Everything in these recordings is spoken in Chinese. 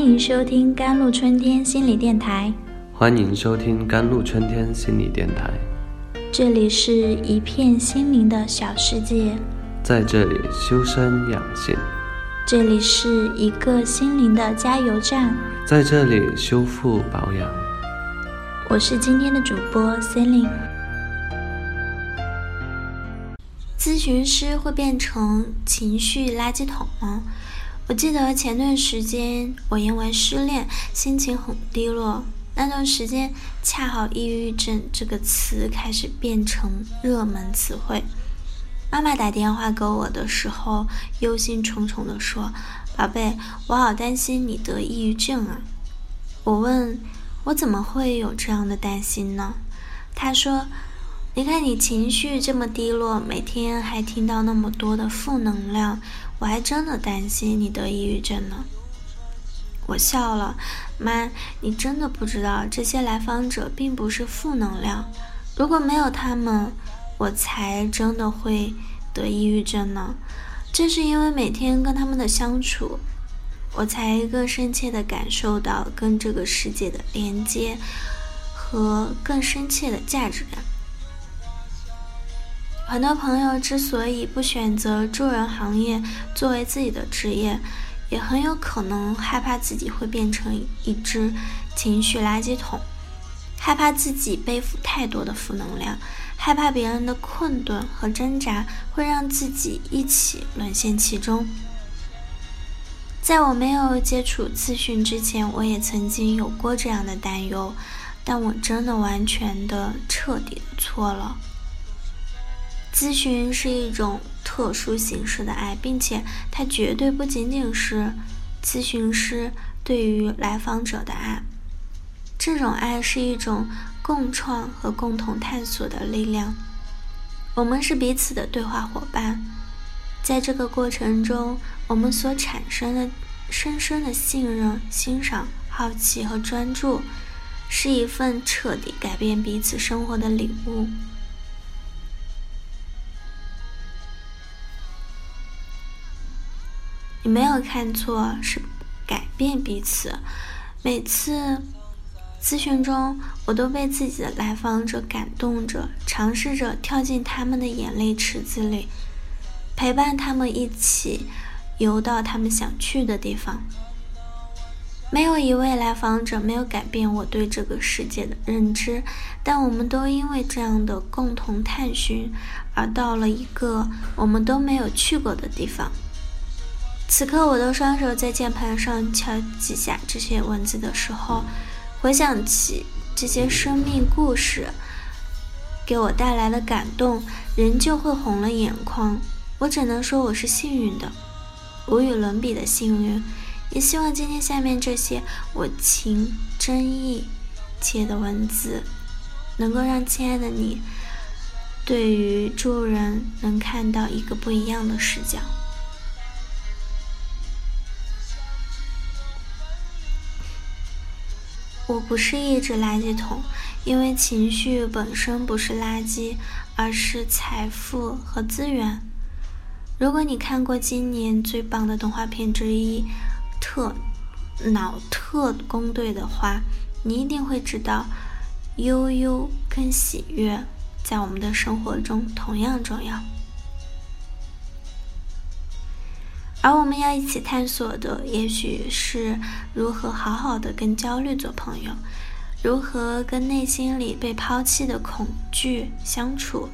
欢迎收听甘露春天心理电台。欢迎收听甘露春天心理电台。这里是一片心灵的小世界，在这里修身养性，这里是一个心灵的加油站，在这里修复保养。我是今天的主播 Celine。咨询师会变成情绪垃圾桶吗？我记得前段时间我因为失恋，心情很低落。那段时间恰好“抑郁症”这个词开始变成热门词汇。妈妈打电话给我的时候，忧心忡忡地说：“宝贝，我好担心你得抑郁症啊！”我问：“我怎么会有这样的担心呢？”她说：“你看你情绪这么低落，每天还听到那么多的负能量，我还真的担心你得抑郁症呢。”我笑了，妈，你真的不知道这些来访者并不是负能量，如果没有他们，我才真的会得抑郁症呢。正是因为每天跟他们的相处，我才更深切的感受到跟这个世界的连接和更深切的价值感。很多朋友之所以不选择助人行业作为自己的职业，也很有可能害怕自己会变成一只情绪垃圾桶，害怕自己背负太多的负能量，害怕别人的困顿和挣扎会让自己一起沦陷其中。在我没有接触咨询之前，我也曾经有过这样的担忧，但我真的完全的彻底的错了。咨询是一种特殊形式的爱，并且它绝对不仅仅是咨询师对于来访者的爱。这种爱是一种共创和共同探索的力量。我们是彼此的对话伙伴，在这个过程中，我们所产生的深深的信任、欣赏、好奇和专注，是一份彻底改变彼此生活的礼物。没有看错，是改变彼此。每次咨询中，我都被自己的来访者感动着，尝试着跳进他们的眼泪池子里，陪伴他们一起游到他们想去的地方。没有一位来访者没有改变我对这个世界的认知，但我们都因为这样的共同探寻，而到了一个我们都没有去过的地方。此刻，我的双手在键盘上敲几下这些文字的时候，回想起这些生命故事给我带来的感动，仍旧会红了眼眶。我只能说我是幸运的，无与伦比的幸运。也希望今天下面这些我情真意切的文字，能够让亲爱的你对于助人能看到一个不一样的视角。我不是一只垃圾桶，因为情绪本身不是垃圾，而是财富和资源。如果你看过今年最棒的动画片之一《特脑特工队》的话，你一定会知道，悠悠跟喜悦在我们的生活中同样重要。而我们要一起探索的，也许是如何好好的跟焦虑做朋友，如何跟内心里被抛弃的恐惧相处，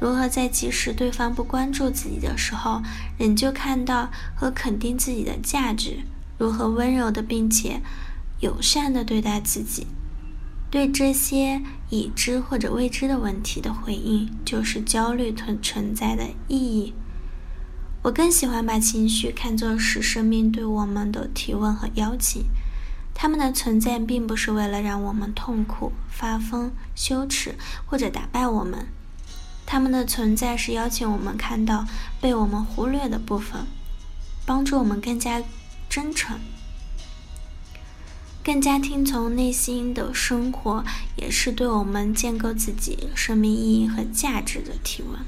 如何在即使对方不关注自己的时候，仍旧看到和肯定自己的价值，如何温柔的并且友善的对待自己。对这些已知或者未知的问题的回应，就是焦虑存存在的意义。我更喜欢把情绪看作是生命对我们的提问和邀请，他们的存在并不是为了让我们痛苦、发疯、羞耻或者打败我们，他们的存在是邀请我们看到被我们忽略的部分，帮助我们更加真诚、更加听从内心的生活，也是对我们建构自己生命意义和价值的提问。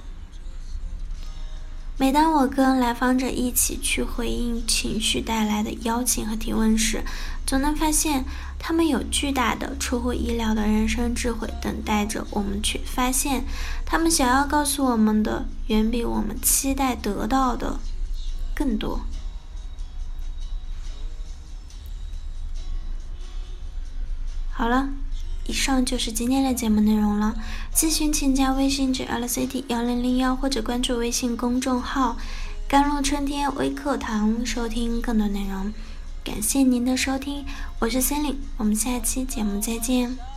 每当我跟来访者一起去回应情绪带来的邀请和提问时，总能发现他们有巨大的、出乎意料的人生智慧等待着我们去发现。他们想要告诉我们的，远比我们期待得到的更多。好了。以上就是今天的节目内容了。咨询请加微信 j l c t 幺零零幺，或者关注微信公众号“甘露春天微课堂”收听更多内容。感谢您的收听，我是森林，我们下期节目再见。